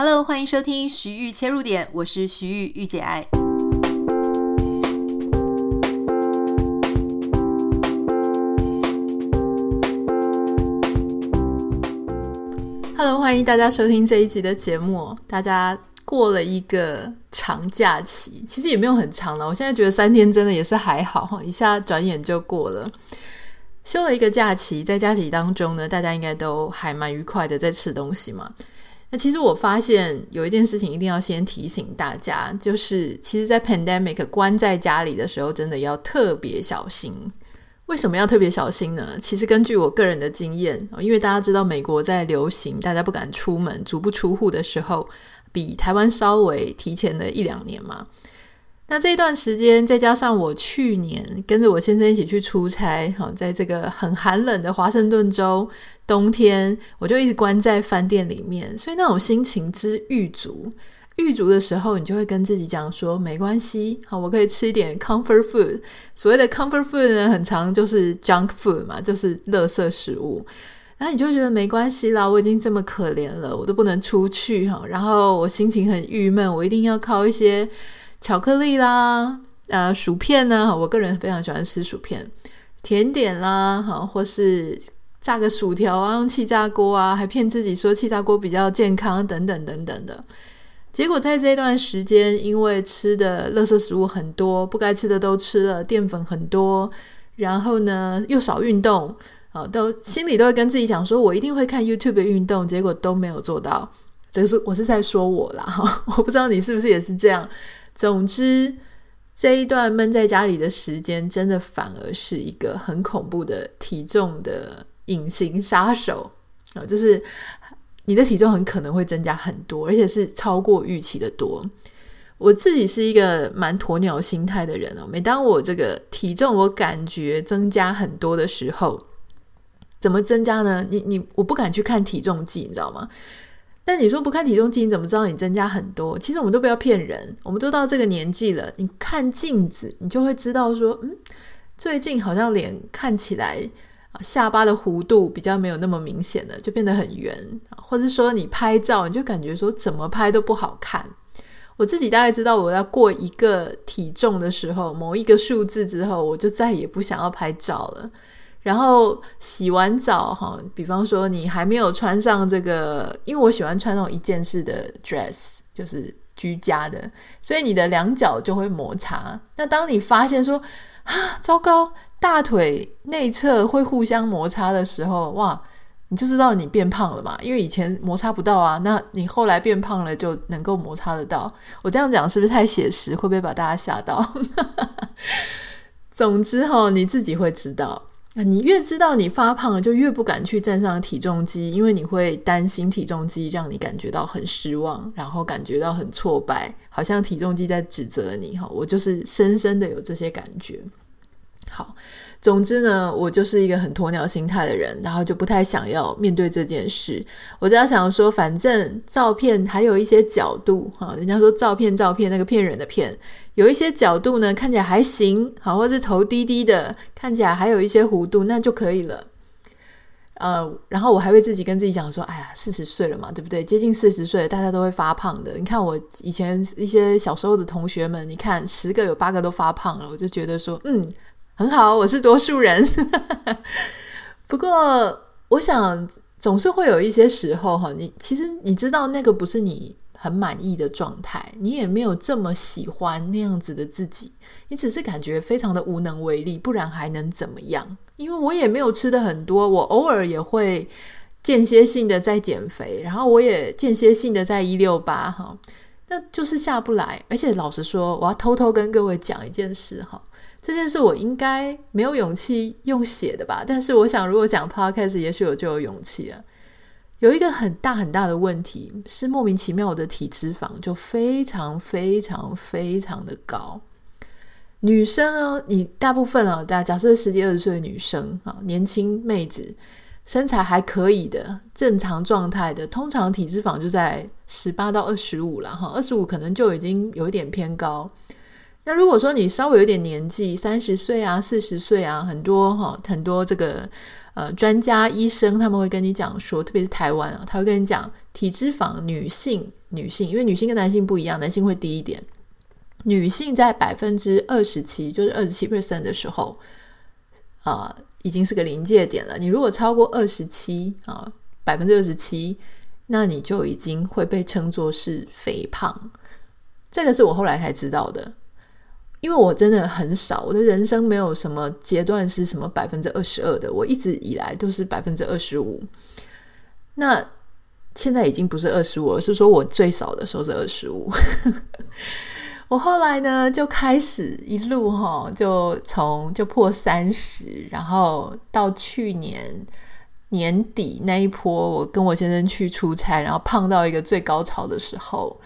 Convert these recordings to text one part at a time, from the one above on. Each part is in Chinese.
Hello，欢迎收听徐玉切入点，我是徐玉御姐爱。Hello，欢迎大家收听这一集的节目。大家过了一个长假期，其实也没有很长了。我现在觉得三天真的也是还好哈，一下转眼就过了。休了一个假期，在假期当中呢，大家应该都还蛮愉快的，在吃东西嘛。那其实我发现有一件事情一定要先提醒大家，就是其实，在 pandemic 关在家里的时候，真的要特别小心。为什么要特别小心呢？其实根据我个人的经验，因为大家知道美国在流行，大家不敢出门、足不出户的时候，比台湾稍微提前了一两年嘛。那这一段时间，再加上我去年跟着我先生一起去出差，哈，在这个很寒冷的华盛顿州冬天，我就一直关在饭店里面，所以那种心情之郁卒，狱卒的时候，你就会跟自己讲说，没关系，好，我可以吃一点 comfort food。所谓的 comfort food 呢，很常就是 junk food 嘛，就是垃圾食物。然后你就觉得没关系啦，我已经这么可怜了，我都不能出去哈，然后我心情很郁闷，我一定要靠一些。巧克力啦，呃，薯片呢？我个人非常喜欢吃薯片，甜点啦，哈，或是炸个薯条啊，用气炸锅啊，还骗自己说气炸锅比较健康，等等等等的。结果在这段时间，因为吃的垃圾食物很多，不该吃的都吃了，淀粉很多，然后呢又少运动，啊，都心里都会跟自己讲说，我一定会看 YouTube 运动，结果都没有做到。这个是我是在说我啦，哈，我不知道你是不是也是这样。总之，这一段闷在家里的时间，真的反而是一个很恐怖的体重的隐形杀手啊！就是你的体重很可能会增加很多，而且是超过预期的多。我自己是一个蛮鸵鸟心态的人哦。每当我这个体重我感觉增加很多的时候，怎么增加呢？你你我不敢去看体重计，你知道吗？但你说不看体重计，你怎么知道你增加很多？其实我们都不要骗人，我们都到这个年纪了，你看镜子，你就会知道说，嗯，最近好像脸看起来，下巴的弧度比较没有那么明显了，就变得很圆，或者说你拍照，你就感觉说怎么拍都不好看。我自己大概知道，我要过一个体重的时候，某一个数字之后，我就再也不想要拍照了。然后洗完澡哈，比方说你还没有穿上这个，因为我喜欢穿那种一件式的 dress，就是居家的，所以你的两脚就会摩擦。那当你发现说啊，糟糕，大腿内侧会互相摩擦的时候，哇，你就知道你变胖了嘛，因为以前摩擦不到啊，那你后来变胖了就能够摩擦得到。我这样讲是不是太写实？会不会把大家吓到？总之哈，你自己会知道。你越知道你发胖了，就越不敢去站上体重机，因为你会担心体重机让你感觉到很失望，然后感觉到很挫败，好像体重机在指责你哈。我就是深深的有这些感觉。好。总之呢，我就是一个很鸵鸟心态的人，然后就不太想要面对这件事。我只要想说，反正照片还有一些角度哈，人家说照片照片那个骗人的骗，有一些角度呢看起来还行，好，或是头低低的，看起来还有一些弧度，那就可以了。呃，然后我还会自己跟自己讲说，哎呀，四十岁了嘛，对不对？接近四十岁，大家都会发胖的。你看我以前一些小时候的同学们，你看十个有八个都发胖了，我就觉得说，嗯。很好，我是多数人。不过，我想总是会有一些时候哈，你其实你知道那个不是你很满意的状态，你也没有这么喜欢那样子的自己，你只是感觉非常的无能为力，不然还能怎么样？因为我也没有吃的很多，我偶尔也会间歇性的在减肥，然后我也间歇性的在一六八哈，那就是下不来。而且老实说，我要偷偷跟各位讲一件事哈。这件事我应该没有勇气用写的吧，但是我想，如果讲 podcast，也许我就有勇气了。有一个很大很大的问题是，莫名其妙我的体脂肪就非常非常非常的高。女生呢，你大部分啊，大假设十几二十岁的女生啊，年轻妹子，身材还可以的，正常状态的，通常体脂肪就在十八到二十五了哈，二十五可能就已经有一点偏高。那如果说你稍微有点年纪，三十岁啊、四十岁啊，很多哈，很多这个呃专家医生他们会跟你讲说，特别是台湾啊，他会跟你讲，体脂肪女性女性，因为女性跟男性不一样，男性会低一点。女性在百分之二十七，就是二十七 percent 的时候，啊、已经是个临界点了。你如果超过二十七啊，百分之二十七，那你就已经会被称作是肥胖。这个是我后来才知道的，因为我真的很少，我的人生没有什么阶段是什么百分之二十二的，我一直以来都是百分之二十五。那现在已经不是二十五，而是说我最少的时候是二十五。我后来呢就开始一路哈，就从就破三十，然后到去年年底那一波，我跟我先生去出差，然后胖到一个最高潮的时候。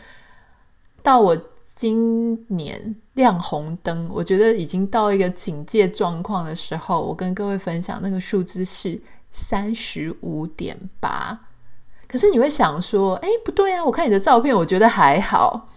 到我今年亮红灯，我觉得已经到一个警戒状况的时候，我跟各位分享那个数字是三十五点八。可是你会想说，哎，不对啊！我看你的照片，我觉得还好。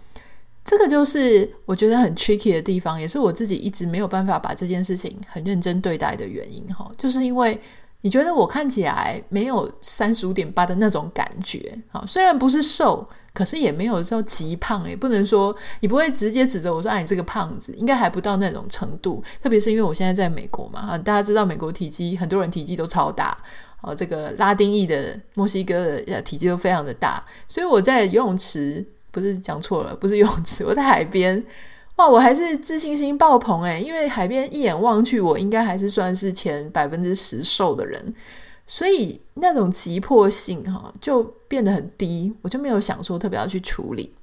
这个就是我觉得很 tricky 的地方，也是我自己一直没有办法把这件事情很认真对待的原因哈，就是因为。你觉得我看起来没有三十五点八的那种感觉啊？虽然不是瘦，可是也没有说极胖，也不能说你不会直接指着我说：“哎，你这个胖子。”应该还不到那种程度。特别是因为我现在在美国嘛，啊，大家知道美国体积，很多人体积都超大哦。这个拉丁裔的墨西哥的体积都非常的大，所以我在游泳池，不是讲错了，不是游泳池，我在海边。哇，我还是自信心爆棚诶，因为海边一眼望去，我应该还是算是前百分之十瘦的人，所以那种急迫性哈就变得很低，我就没有想说特别要去处理。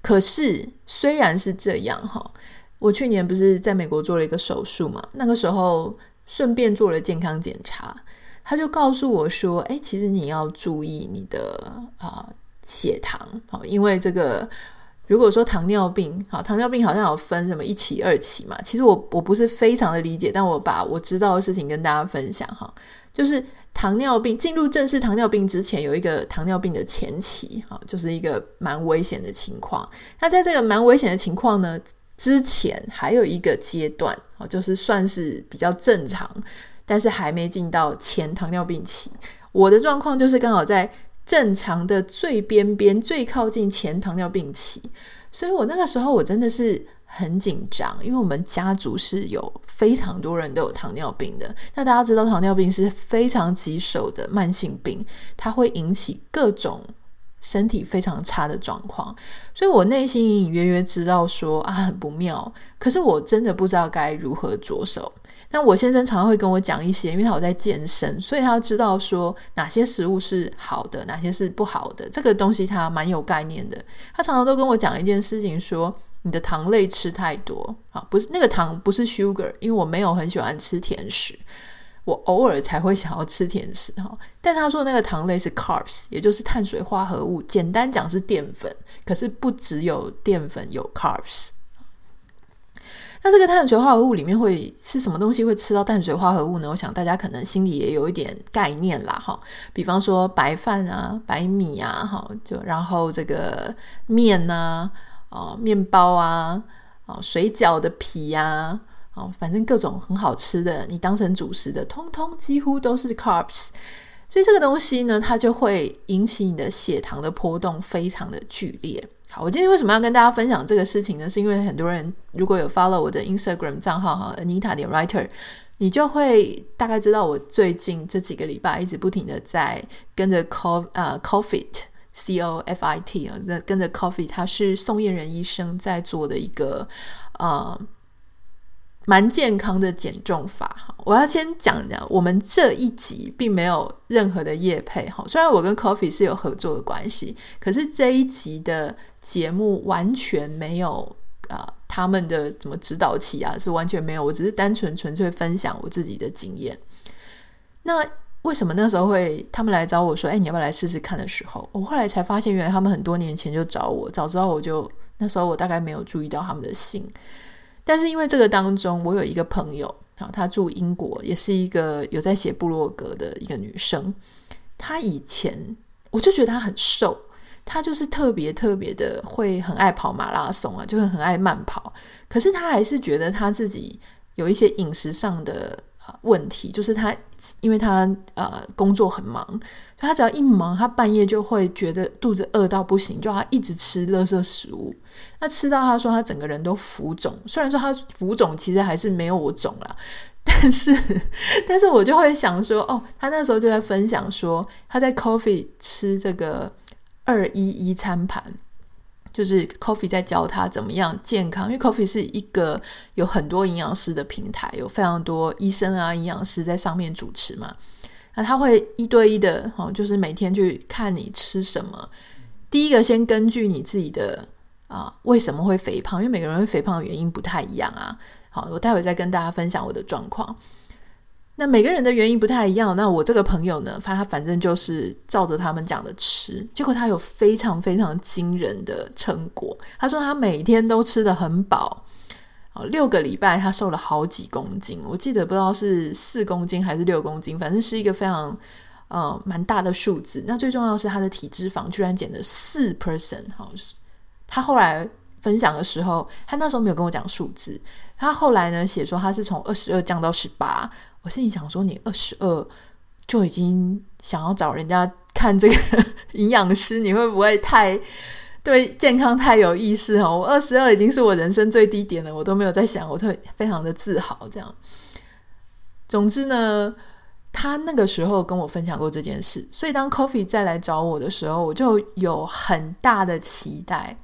可是虽然是这样哈，我去年不是在美国做了一个手术嘛，那个时候顺便做了健康检查，他就告诉我说，诶，其实你要注意你的啊、血糖，因为这个。如果说糖尿病，好，糖尿病好像有分什么一期、二期嘛？其实我我不是非常的理解，但我把我知道的事情跟大家分享哈。就是糖尿病进入正式糖尿病之前，有一个糖尿病的前期，哈，就是一个蛮危险的情况。那在这个蛮危险的情况呢之前，还有一个阶段，就是算是比较正常，但是还没进到前糖尿病期。我的状况就是刚好在。正常的最边边、最靠近前糖尿病期，所以我那个时候我真的是很紧张，因为我们家族是有非常多人都有糖尿病的。那大家知道，糖尿病是非常棘手的慢性病，它会引起各种身体非常差的状况，所以我内心隐隐约约知道说啊，很不妙，可是我真的不知道该如何着手。那我先生常常会跟我讲一些，因为他有在健身，所以他知道说哪些食物是好的，哪些是不好的。这个东西他蛮有概念的。他常常都跟我讲一件事情，说你的糖类吃太多啊，不是那个糖不是 sugar，因为我没有很喜欢吃甜食，我偶尔才会想要吃甜食哈。但他说那个糖类是 carbs，也就是碳水化合物，简单讲是淀粉，可是不只有淀粉有 carbs。那这个碳水化合物里面会是什么东西会吃到碳水化合物呢？我想大家可能心里也有一点概念啦，哈。比方说白饭啊、白米啊，哈，就然后这个面呐，哦，面包啊，哦，水饺的皮呀，哦，反正各种很好吃的，你当成主食的，通通几乎都是 carbs。所以这个东西呢，它就会引起你的血糖的波动非常的剧烈。好，我今天为什么要跟大家分享这个事情呢？是因为很多人如果有 follow 我的 Instagram 账号哈，Anita 点 Writer，你就会大概知道我最近这几个礼拜一直不停的在跟着 Co 呃，Coffee T C O F I T 啊，跟着 Coffee，它是宋晏仁医生在做的一个呃。蛮健康的减重法哈，我要先讲讲，我们这一集并没有任何的业配哈。虽然我跟 Coffee 是有合作的关系，可是这一集的节目完全没有啊、他们的怎么指导期啊，是完全没有。我只是单纯纯粹分享我自己的经验。那为什么那时候会他们来找我说，哎，你要不要来试试看的时候，我后来才发现，原来他们很多年前就找我，早知道我就那时候我大概没有注意到他们的信。但是因为这个当中，我有一个朋友啊，她住英国，也是一个有在写部落格的一个女生。她以前我就觉得她很瘦，她就是特别特别的会很爱跑马拉松啊，就是很爱慢跑。可是她还是觉得她自己有一些饮食上的问题，就是他因为他呃工作很忙，他只要一忙，他半夜就会觉得肚子饿到不行，就他一直吃垃圾食物。那吃到他说他整个人都浮肿，虽然说他浮肿其实还是没有我肿啦，但是但是我就会想说，哦，他那时候就在分享说他在 Coffee 吃这个二一一餐盘。就是 Coffee 在教他怎么样健康，因为 Coffee 是一个有很多营养师的平台，有非常多医生啊、营养师在上面主持嘛。那他会一对一的，哈，就是每天去看你吃什么。第一个先根据你自己的啊，为什么会肥胖？因为每个人会肥胖的原因不太一样啊。好，我待会再跟大家分享我的状况。那每个人的原因不太一样。那我这个朋友呢，他反正就是照着他们讲的吃，结果他有非常非常惊人的成果。他说他每天都吃得很饱，六个礼拜他瘦了好几公斤。我记得不知道是四公斤还是六公斤，反正是一个非常呃蛮大的数字。那最重要是他的体脂肪居然减了四 percent。好，他后来分享的时候，他那时候没有跟我讲数字。他后来呢写说他是从二十二降到十八。我心里想说，你二十二就已经想要找人家看这个 营养师，你会不会太对健康太有意识哦？我二十二已经是我人生最低点了，我都没有在想，我会非常的自豪。这样，总之呢，他那个时候跟我分享过这件事，所以当 Coffee 再来找我的时候，我就有很大的期待，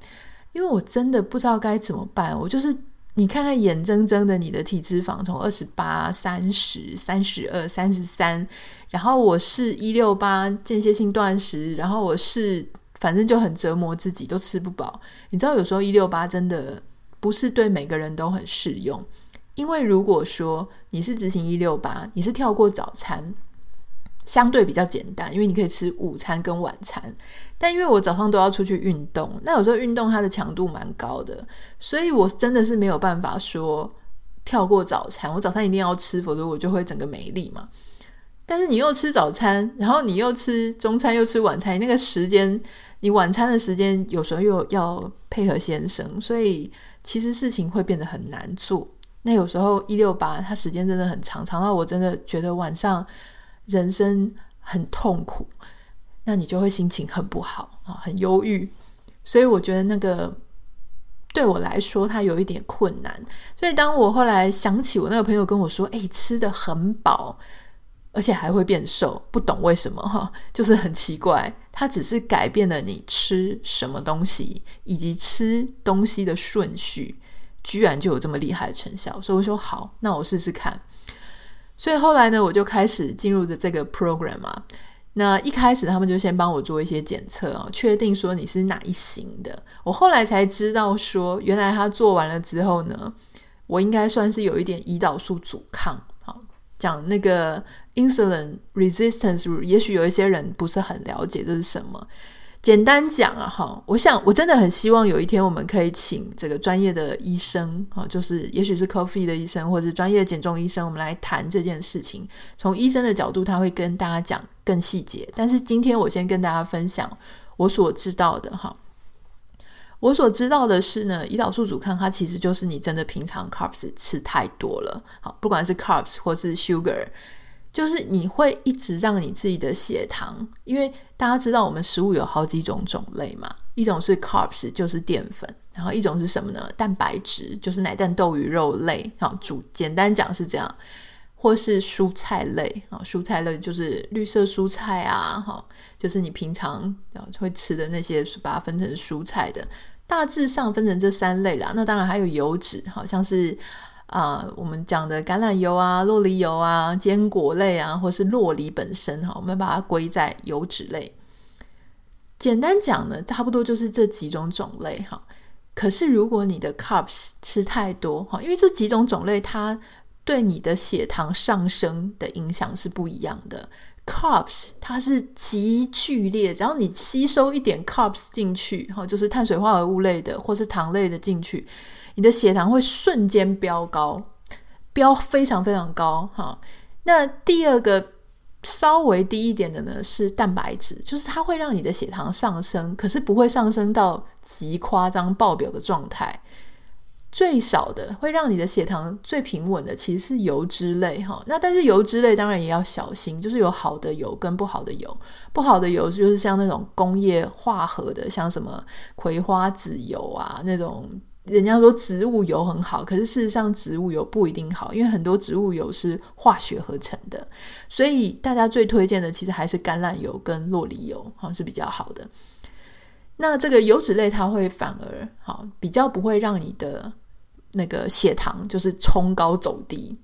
因为我真的不知道该怎么办，我就是。你看看，眼睁睁的，你的体脂肪从二十八、三十、三十二、三十三，然后我是一六八间歇性断食，然后我是反正就很折磨自己，都吃不饱。你知道，有时候一六八真的不是对每个人都很适用，因为如果说你是执行一六八，你是跳过早餐。相对比较简单，因为你可以吃午餐跟晚餐。但因为我早上都要出去运动，那有时候运动它的强度蛮高的，所以我真的是没有办法说跳过早餐。我早餐一定要吃，否则我就会整个没力嘛。但是你又吃早餐，然后你又吃中餐，又吃晚餐，那个时间，你晚餐的时间有时候又要配合先生，所以其实事情会变得很难做。那有时候一六八，它时间真的很长，长到我真的觉得晚上。人生很痛苦，那你就会心情很不好啊，很忧郁。所以我觉得那个对我来说，它有一点困难。所以当我后来想起我那个朋友跟我说：“诶，吃的很饱，而且还会变瘦。”不懂为什么哈，就是很奇怪。它只是改变了你吃什么东西，以及吃东西的顺序，居然就有这么厉害的成效。所以我说好，那我试试看。所以后来呢，我就开始进入的这个 program 嘛。那一开始他们就先帮我做一些检测啊，确定说你是哪一型的。我后来才知道说，原来他做完了之后呢，我应该算是有一点胰岛素阻抗。好，讲那个 insulin resistance，也许有一些人不是很了解这是什么。简单讲啊，哈，我想我真的很希望有一天我们可以请这个专业的医生，哈，就是也许是 Coffee 的医生，或者是专业的减重医生，我们来谈这件事情。从医生的角度，他会跟大家讲更细节。但是今天我先跟大家分享我所知道的，哈，我所知道的是呢，胰岛素阻抗它其实就是你真的平常 carbs 吃太多了，好，不管是 carbs 或是 sugar。就是你会一直让你自己的血糖，因为大家知道我们食物有好几种种类嘛，一种是 carbs，就是淀粉，然后一种是什么呢？蛋白质，就是奶蛋豆鱼肉类，好，主简单讲是这样，或是蔬菜类，啊，蔬菜类就是绿色蔬菜啊，哈，就是你平常会吃的那些，把它分成蔬菜的，大致上分成这三类啦。那当然还有油脂，好像是。啊、我们讲的橄榄油啊、洛梨油啊、坚果类啊，或是洛梨本身哈，我们把它归在油脂类。简单讲呢，差不多就是这几种种类哈。可是如果你的 carbs 吃太多哈，因为这几种种类它对你的血糖上升的影响是不一样的。carbs 它是极剧烈，只要你吸收一点 carbs 进去哈，就是碳水化合物类的或是糖类的进去。你的血糖会瞬间飙高，飙非常非常高哈。那第二个稍微低一点的呢，是蛋白质，就是它会让你的血糖上升，可是不会上升到极夸张爆表的状态。最少的会让你的血糖最平稳的，其实是油脂类哈。那但是油脂类当然也要小心，就是有好的油跟不好的油。不好的油就是像那种工业化合的，像什么葵花籽油啊那种，人家说植物油很好，可是事实上植物油不一定好，因为很多植物油是化学合成的。所以大家最推荐的其实还是橄榄油跟洛梨油哈是比较好的。那这个油脂类它会反而好比较不会让你的那个血糖就是冲高走低。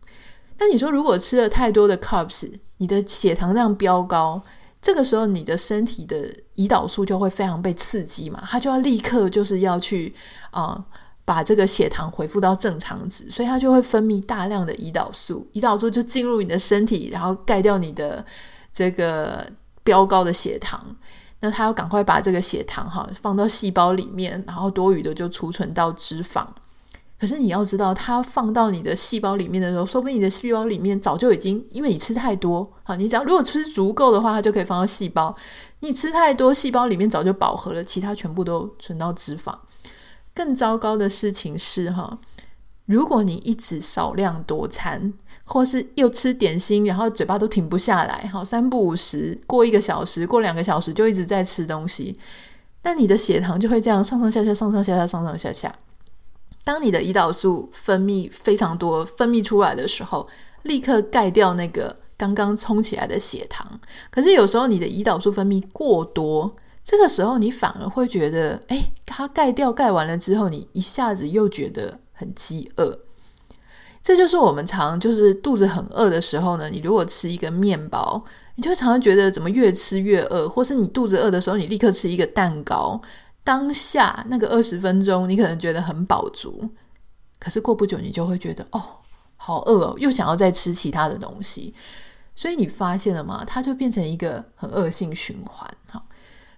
但你说如果吃了太多的 carbs，你的血糖这样飙高，这个时候你的身体的胰岛素就会非常被刺激嘛，它就要立刻就是要去啊、把这个血糖恢复到正常值，所以它就会分泌大量的胰岛素，胰岛素就进入你的身体，然后盖掉你的这个飙高的血糖。那它要赶快把这个血糖哈放到细胞里面，然后多余的就储存到脂肪。可是你要知道，它放到你的细胞里面的时候，说不定你的细胞里面早就已经因为你吃太多，好，你只要如果吃足够的话，它就可以放到细胞。你吃太多，细胞里面早就饱和了，其他全部都存到脂肪。更糟糕的事情是哈，如果你一直少量多餐。或是又吃点心，然后嘴巴都停不下来，好，三不五时，过一个小时，过两个小时就一直在吃东西，那你的血糖就会这样上上下下，上上下下，上上下下。当你的胰岛素分泌非常多，分泌出来的时候，立刻盖掉那个刚刚冲起来的血糖。可是有时候你的胰岛素分泌过多，这个时候你反而会觉得，哎，它盖掉盖完了之后，你一下子又觉得很饥饿。这就是我们常就是肚子很饿的时候呢，你如果吃一个面包，你就常常觉得怎么越吃越饿，或是你肚子饿的时候，你立刻吃一个蛋糕，当下那个二十分钟你可能觉得很饱足，可是过不久你就会觉得哦，好饿哦，又想要再吃其他的东西，所以你发现了吗？它就变成一个很恶性循环哈。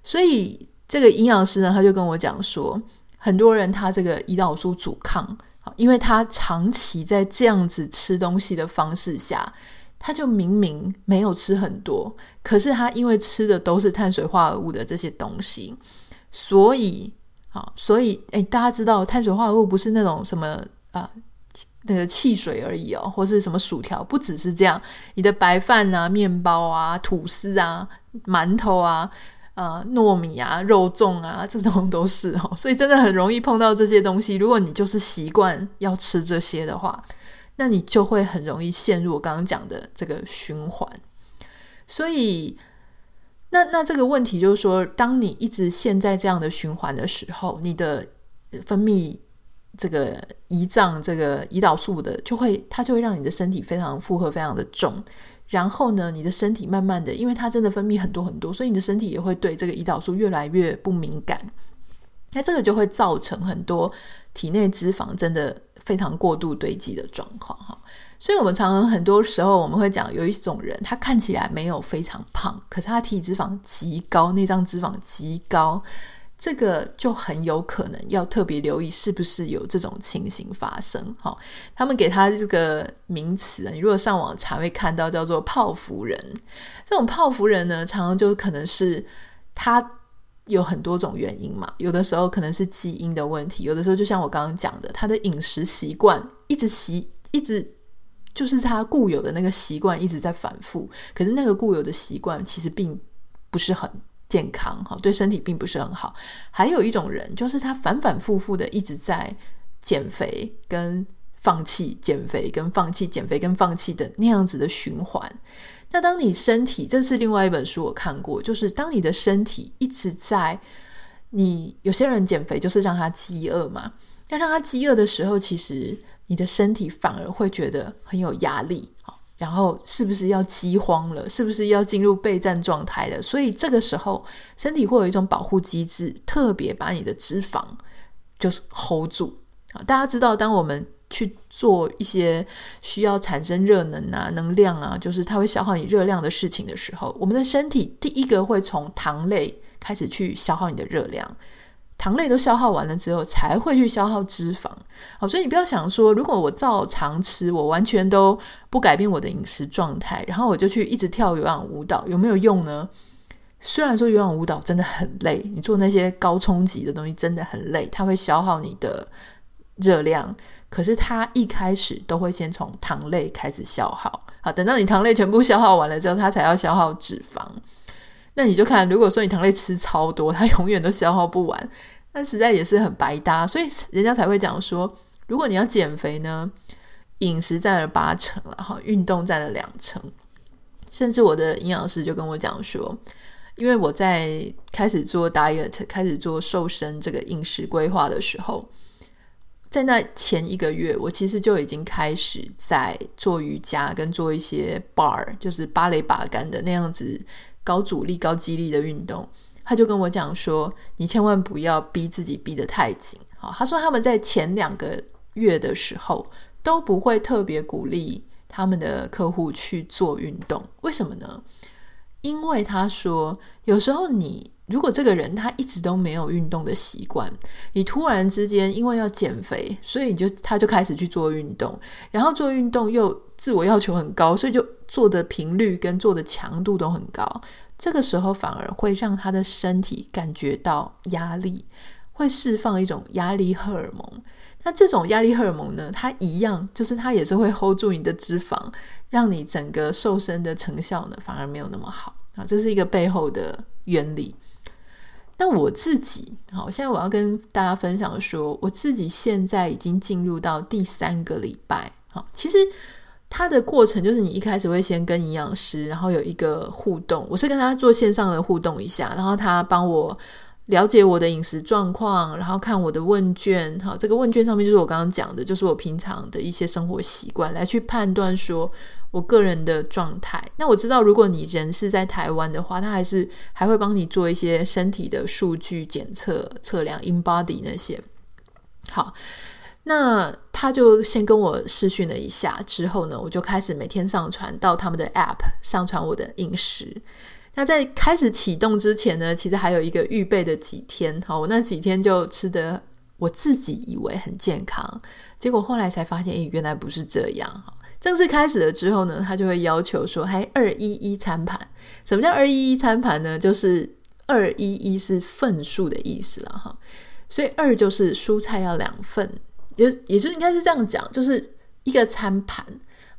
所以这个营养师呢，他就跟我讲说，很多人他这个胰岛素阻抗啊。因为他长期在这样子吃东西的方式下，他就明明没有吃很多，可是他因为吃的都是碳水化合物的这些东西，所以啊，所以诶，大家知道碳水化合物不是那种什么啊那个汽水而已哦，或是什么薯条，不只是这样，你的白饭啊、面包啊、吐司啊、馒头啊。呃，糯米啊，肉粽啊，这种都是哦，所以真的很容易碰到这些东西。如果你就是习惯要吃这些的话，那你就会很容易陷入我刚刚讲的这个循环。所以，那那这个问题就是说，当你一直陷在这样的循环的时候，你的分泌这个胰脏这个胰岛素的，就会它就会让你的身体非常负荷非常的重。然后呢，你的身体慢慢的，因为它真的分泌很多很多，所以你的身体也会对这个胰岛素越来越不敏感。那这个就会造成很多体内脂肪真的非常过度堆积的状况哈。所以我们常常很多时候我们会讲，有一种人他看起来没有非常胖，可是他体脂肪极高，内脏脂肪极高。这个就很有可能要特别留意，是不是有这种情形发生？哈，他们给他这个名词，你如果上网查会看到叫做“泡芙人”。这种泡芙人呢，常常就可能是他有很多种原因嘛。有的时候可能是基因的问题，有的时候就像我刚刚讲的，他的饮食习惯一直习，一直就是他固有的那个习惯一直在反复。可是那个固有的习惯其实并不是很。健康哈，对身体并不是很好。还有一种人，就是他反反复复的一直在减肥跟放弃，减肥跟放弃，减肥跟放弃的那样子的循环。那当你身体，这是另外一本书我看过，就是当你的身体一直在，你有些人减肥就是让他饥饿嘛，那让他饥饿的时候，其实你的身体反而会觉得很有压力。然后是不是要饥荒了？是不是要进入备战状态了？所以这个时候，身体会有一种保护机制，特别把你的脂肪就是 hold 住啊！大家知道，当我们去做一些需要产生热能啊、能量啊，就是它会消耗你热量的事情的时候，我们的身体第一个会从糖类开始去消耗你的热量。糖类都消耗完了之后，才会去消耗脂肪。好，所以你不要想说，如果我照常吃，我完全都不改变我的饮食状态，然后我就去一直跳有氧舞蹈，有没有用呢？虽然说有氧舞蹈真的很累，你做那些高冲击的东西真的很累，它会消耗你的热量，可是它一开始都会先从糖类开始消耗。好，等到你糖类全部消耗完了之后，它才要消耗脂肪。那你就看，如果说你糖类吃超多，它永远都消耗不完，那实在也是很白搭。所以人家才会讲说，如果你要减肥呢，饮食占了八成，了，哈运动占了两成。甚至我的营养师就跟我讲说，因为我在开始做 diet、开始做瘦身这个饮食规划的时候。在那前一个月，我其实就已经开始在做瑜伽，跟做一些 bar，就是芭蕾把杆的那样子高阻力、高肌力的运动。他就跟我讲说：“你千万不要逼自己逼得太紧。”好，他说他们在前两个月的时候都不会特别鼓励他们的客户去做运动。为什么呢？因为他说有时候你。如果这个人他一直都没有运动的习惯，你突然之间因为要减肥，所以你就他就开始去做运动，然后做运动又自我要求很高，所以就做的频率跟做的强度都很高。这个时候反而会让他的身体感觉到压力，会释放一种压力荷尔蒙。那这种压力荷尔蒙呢，它一样就是它也是会 hold 住你的脂肪，让你整个瘦身的成效呢反而没有那么好啊。这是一个背后的原理。那我自己，好，现在我要跟大家分享说，我自己现在已经进入到第三个礼拜。好，其实它的过程就是你一开始会先跟营养师，然后有一个互动，我是跟他做线上的互动一下，然后他帮我了解我的饮食状况，然后看我的问卷。好，这个问卷上面就是我刚刚讲的，就是我平常的一些生活习惯，来去判断说。我个人的状态，那我知道，如果你人是在台湾的话，他还是还会帮你做一些身体的数据检测、测量 InBody 那些。好，那他就先跟我视讯了一下，之后呢，我就开始每天上传到他们的 App 上传我的饮食。那在开始启动之前呢，其实还有一个预备的几天。好，我那几天就吃得我自己以为很健康，结果后来才发现，诶，原来不是这样。正式开始了之后呢，他就会要求说，还二一一餐盘。什么叫二一一餐盘呢？就是二一一是份数的意思了哈。所以二就是蔬菜要两份，也也就应该是这样讲，就是一个餐盘。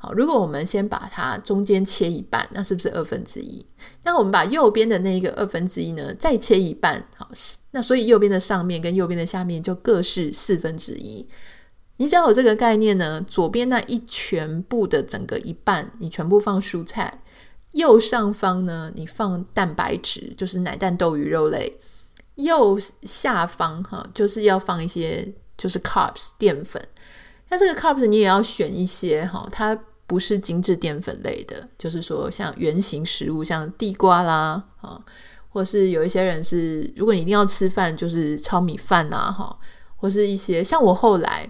好，如果我们先把它中间切一半，那是不是二分之一？那我们把右边的那一个二分之一呢，再切一半，好，那所以右边的上面跟右边的下面就各是四分之一。你只要有这个概念呢，左边那一全部的整个一半，你全部放蔬菜；右上方呢，你放蛋白质，就是奶蛋豆鱼肉类；右下方哈，就是要放一些就是 carbs 淀粉。那这个 carbs 你也要选一些哈，它不是精致淀粉类的，就是说像圆形食物，像地瓜啦啊，或是有一些人是，如果你一定要吃饭，就是糙米饭啊哈，或是一些像我后来。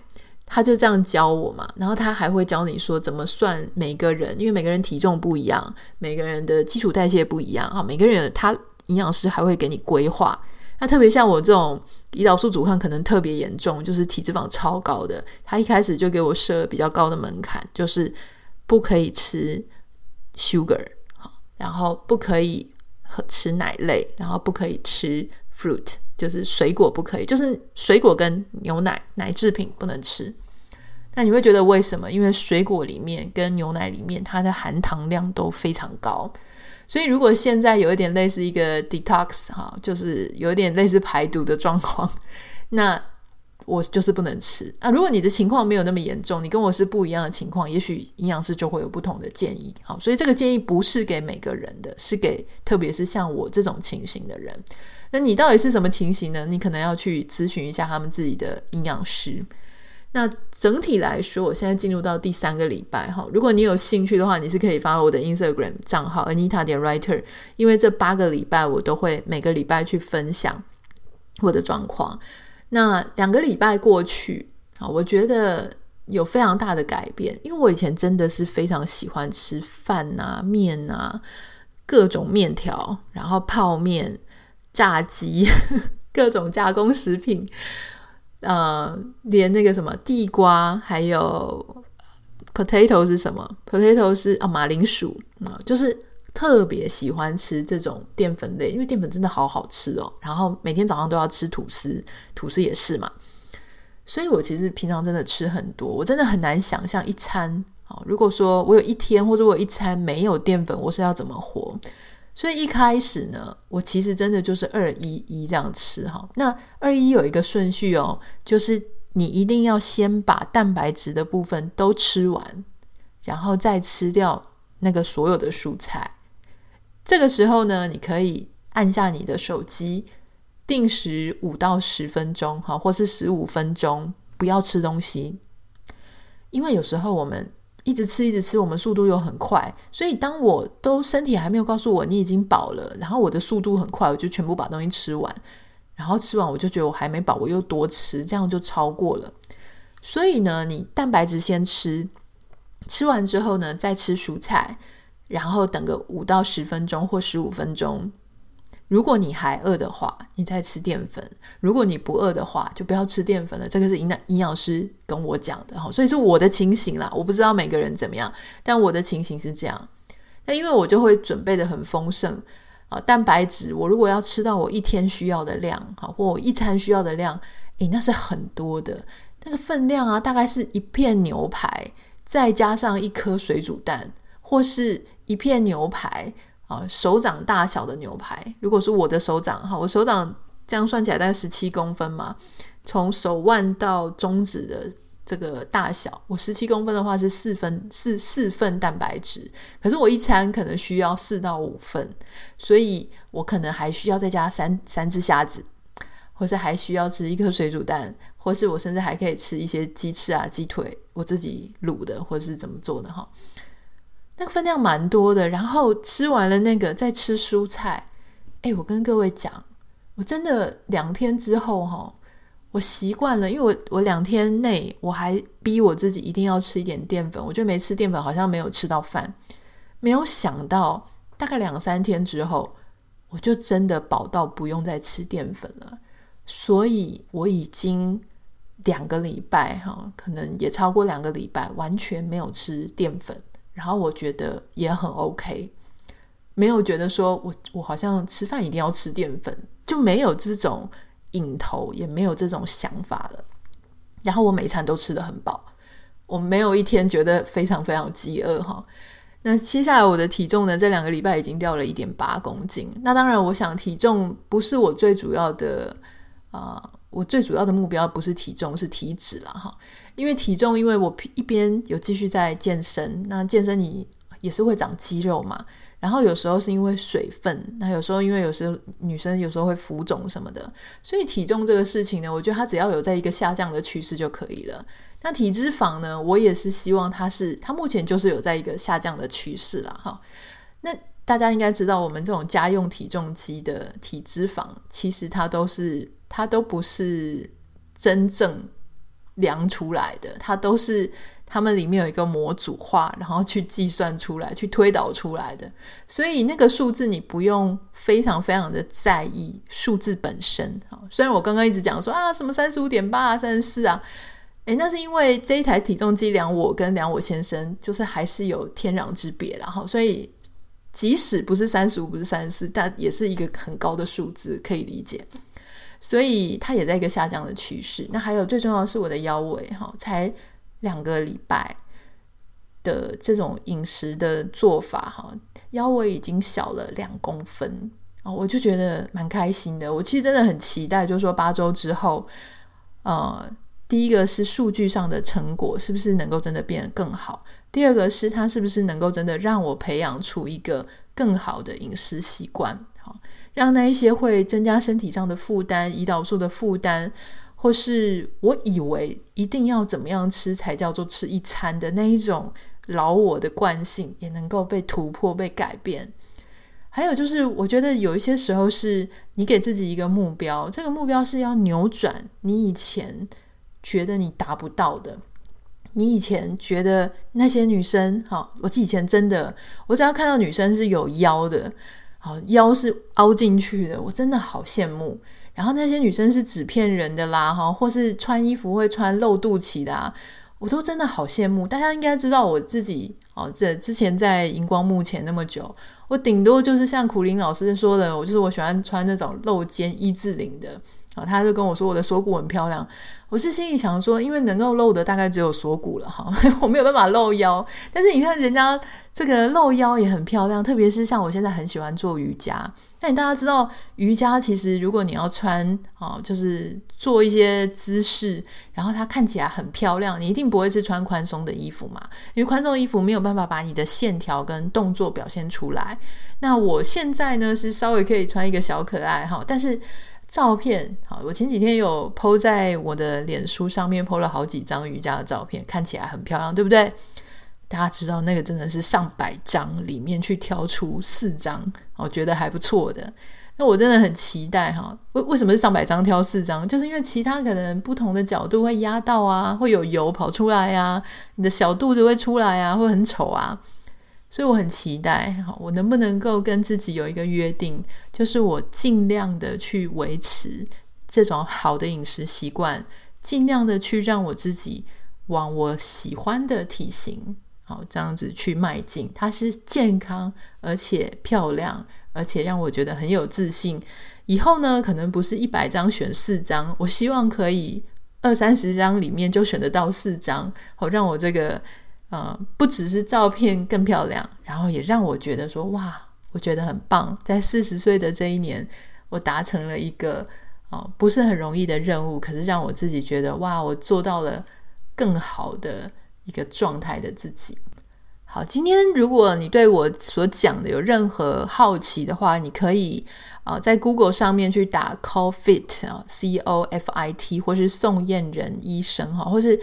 他就这样教我嘛，然后他还会教你说怎么算每个人，因为每个人体重不一样，每个人的基础代谢不一样哈，每个人他营养师还会给你规划。那特别像我这种胰岛素阻抗可能特别严重，就是体脂肪超高的，他一开始就给我设比较高的门槛，就是不可以吃 sugar，然后不可以吃奶类，然后不可以吃 fruit。就是水果不可以，就是水果跟牛奶奶制品不能吃。那你会觉得为什么？因为水果里面跟牛奶里面它的含糖量都非常高，所以如果现在有一点类似一个 detox 哈，就是有一点类似排毒的状况，那我就是不能吃啊。如果你的情况没有那么严重，你跟我是不一样的情况，也许营养师就会有不同的建议。好，所以这个建议不是给每个人的，是给特别是像我这种情形的人。那你到底是什么情形呢？你可能要去咨询一下他们自己的营养师。那整体来说，我现在进入到第三个礼拜哈。如果你有兴趣的话，你是可以发我的 Instagram 账号 Anita 点 Writer，因为这八个礼拜我都会每个礼拜去分享我的状况。那两个礼拜过去啊，我觉得有非常大的改变，因为我以前真的是非常喜欢吃饭啊、面啊、各种面条，然后泡面。炸鸡，各种加工食品，呃，连那个什么地瓜，还有 potato 是什么？potato 是啊，马铃薯啊，就是特别喜欢吃这种淀粉类，因为淀粉真的好好吃哦。然后每天早上都要吃吐司，吐司也是嘛。所以我其实平常真的吃很多，我真的很难想象一餐啊，如果说我有一天或者我一餐没有淀粉，我是要怎么活？所以一开始呢，我其实真的就是二一一这样吃哈。那二一有一个顺序哦，就是你一定要先把蛋白质的部分都吃完，然后再吃掉那个所有的蔬菜。这个时候呢，你可以按下你的手机。定时五到十分钟，哈，或是十五分钟，不要吃东西，因为有时候我们一直吃一直吃，我们速度又很快，所以当我都身体还没有告诉我你已经饱了，然后我的速度很快，我就全部把东西吃完，然后吃完我就觉得我还没饱，我又多吃，这样就超过了。所以呢，你蛋白质先吃，吃完之后呢，再吃蔬菜，然后等个五到十分钟或十五分钟。如果你还饿的话，你再吃淀粉；如果你不饿的话，就不要吃淀粉了。这个是营养营养师跟我讲的哈，所以是我的情形啦。我不知道每个人怎么样，但我的情形是这样。那因为我就会准备得很丰盛啊，蛋白质我如果要吃到我一天需要的量哈，或我一餐需要的量，诶，那是很多的。那个分量啊，大概是一片牛排，再加上一颗水煮蛋，或是一片牛排。啊，手掌大小的牛排，如果是我的手掌，哈，我手掌这样算起来大概十七公分嘛，从手腕到中指的这个大小，我十七公分的话是四分四四份蛋白质，可是我一餐可能需要四到五份，所以我可能还需要再加三三只虾子，或是还需要吃一颗水煮蛋，或是我甚至还可以吃一些鸡翅啊、鸡腿，我自己卤的，或是怎么做的哈。那个分量蛮多的，然后吃完了那个再吃蔬菜。诶，我跟各位讲，我真的两天之后哈，我习惯了，因为我我两天内我还逼我自己一定要吃一点淀粉，我觉得没吃淀粉好像没有吃到饭。没有想到大概两三天之后，我就真的饱到不用再吃淀粉了。所以我已经两个礼拜哈，可能也超过两个礼拜，完全没有吃淀粉。然后我觉得也很 OK，没有觉得说我我好像吃饭一定要吃淀粉，就没有这种瘾头，也没有这种想法了。然后我每餐都吃得很饱，我没有一天觉得非常非常饥饿哈。那接下来我的体重呢？这两个礼拜已经掉了一点八公斤。那当然，我想体重不是我最主要的啊、我最主要的目标不是体重，是体脂了哈。因为体重，因为我一边有继续在健身，那健身你也是会长肌肉嘛。然后有时候是因为水分，那有时候因为有时候女生有时候会浮肿什么的，所以体重这个事情呢，我觉得它只要有在一个下降的趋势就可以了。那体脂肪呢，我也是希望它是，它目前就是有在一个下降的趋势啦。哈。那大家应该知道，我们这种家用体重机的体脂肪，其实它都是，它都不是真正。量出来的，它都是他们里面有一个模组化，然后去计算出来、去推导出来的。所以那个数字你不用非常非常的在意数字本身。虽然我刚刚一直讲说啊，什么三十五点八啊、三十四啊，诶，那是因为这一台体重机量我跟量我先生，就是还是有天壤之别。然后，所以即使不是三十五，不是三十四，但也是一个很高的数字，可以理解。所以它也在一个下降的趋势。那还有最重要的是我的腰围哈，才两个礼拜的这种饮食的做法哈，腰围已经小了两公分啊，我就觉得蛮开心的。我其实真的很期待，就是说八周之后，呃，第一个是数据上的成果是不是能够真的变得更好？第二个是它是不是能够真的让我培养出一个更好的饮食习惯？让那一些会增加身体上的负担、胰岛素的负担，或是我以为一定要怎么样吃才叫做吃一餐的那一种老我的惯性，也能够被突破、被改变。还有就是，我觉得有一些时候是你给自己一个目标，这个目标是要扭转你以前觉得你达不到的。你以前觉得那些女生，好，我以前真的，我只要看到女生是有腰的。好，腰是凹进去的，我真的好羡慕。然后那些女生是纸片人的啦，哈，或是穿衣服会穿露肚脐的，我都真的好羡慕。大家应该知道我自己哦，这之前在荧光幕前那么久，我顶多就是像苦林老师说的，我就是我喜欢穿那种露肩一字领的他就跟我说我的锁骨很漂亮。我是心里想说，因为能够露的大概只有锁骨了哈，我没有办法露腰。但是你看人家这个露腰也很漂亮，特别是像我现在很喜欢做瑜伽。那你大家知道瑜伽其实如果你要穿啊，就是做一些姿势，然后它看起来很漂亮，你一定不会是穿宽松的衣服嘛，因为宽松的衣服没有办法把你的线条跟动作表现出来。那我现在呢是稍微可以穿一个小可爱哈，但是。照片好，我前几天有 po 在我的脸书上面 po 了好几张瑜伽的照片，看起来很漂亮，对不对？大家知道那个真的是上百张里面去挑出四张，我觉得还不错的。那我真的很期待哈，为为什么是上百张挑四张？就是因为其他可能不同的角度会压到啊，会有油跑出来啊，你的小肚子会出来啊，会很丑啊。所以我很期待，哈，我能不能够跟自己有一个约定，就是我尽量的去维持这种好的饮食习惯，尽量的去让我自己往我喜欢的体型，好，这样子去迈进。它是健康而且漂亮，而且让我觉得很有自信。以后呢，可能不是一百张选四张，我希望可以二三十张里面就选得到四张，好，让我这个。呃，不只是照片更漂亮，然后也让我觉得说哇，我觉得很棒。在四十岁的这一年，我达成了一个哦、不是很容易的任务，可是让我自己觉得哇，我做到了更好的一个状态的自己。好，今天如果你对我所讲的有任何好奇的话，你可以啊、在 Google 上面去打 CoFit 啊，C O F I T，或是宋燕人医生哈，或是。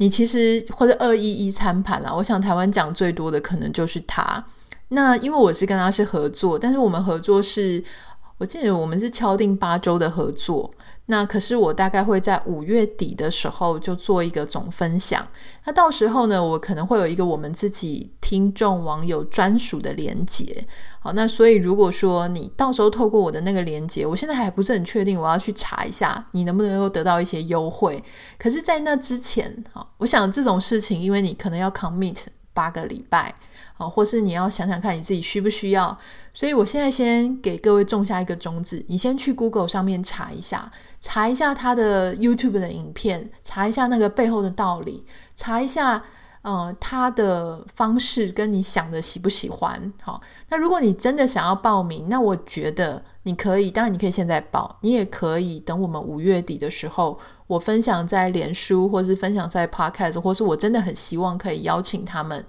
你其实或者二一一餐盘啦，我想台湾讲最多的可能就是他。那因为我是跟他是合作，但是我们合作是，我记得我们是敲定八周的合作。那可是我大概会在五月底的时候就做一个总分享。那到时候呢，我可能会有一个我们自己听众网友专属的连接。好，那所以如果说你到时候透过我的那个连接，我现在还不是很确定，我要去查一下你能不能够得到一些优惠。可是，在那之前，好，我想这种事情，因为你可能要 commit 八个礼拜。哦，或是你要想想看你自己需不需要，所以我现在先给各位种下一个种子，你先去 Google 上面查一下，查一下他的 YouTube 的影片，查一下那个背后的道理，查一下，呃，他的方式跟你想的喜不喜欢？好，那如果你真的想要报名，那我觉得你可以，当然你可以现在报，你也可以等我们五月底的时候，我分享在脸书，或是分享在 Podcast，或是我真的很希望可以邀请他们。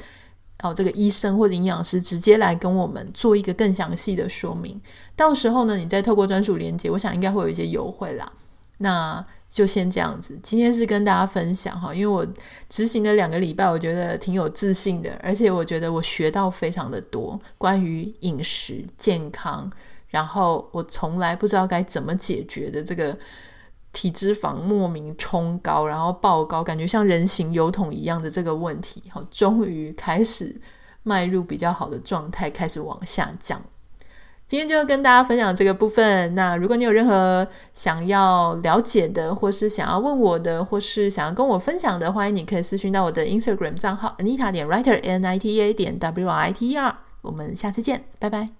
哦，这个医生或者营养师直接来跟我们做一个更详细的说明，到时候呢，你再透过专属连接，我想应该会有一些优惠啦。那就先这样子，今天是跟大家分享哈，因为我执行了两个礼拜，我觉得挺有自信的，而且我觉得我学到非常的多关于饮食健康，然后我从来不知道该怎么解决的这个。体脂肪莫名冲高，然后爆高，感觉像人形油桶一样的这个问题，好，终于开始迈入比较好的状态，开始往下降。今天就跟大家分享这个部分。那如果你有任何想要了解的，或是想要问我的，或是想要跟我分享的，欢迎你可以私讯到我的 Instagram 账号 Anita 点 Writer N I T A 点 W I T E R。我们下次见，拜拜。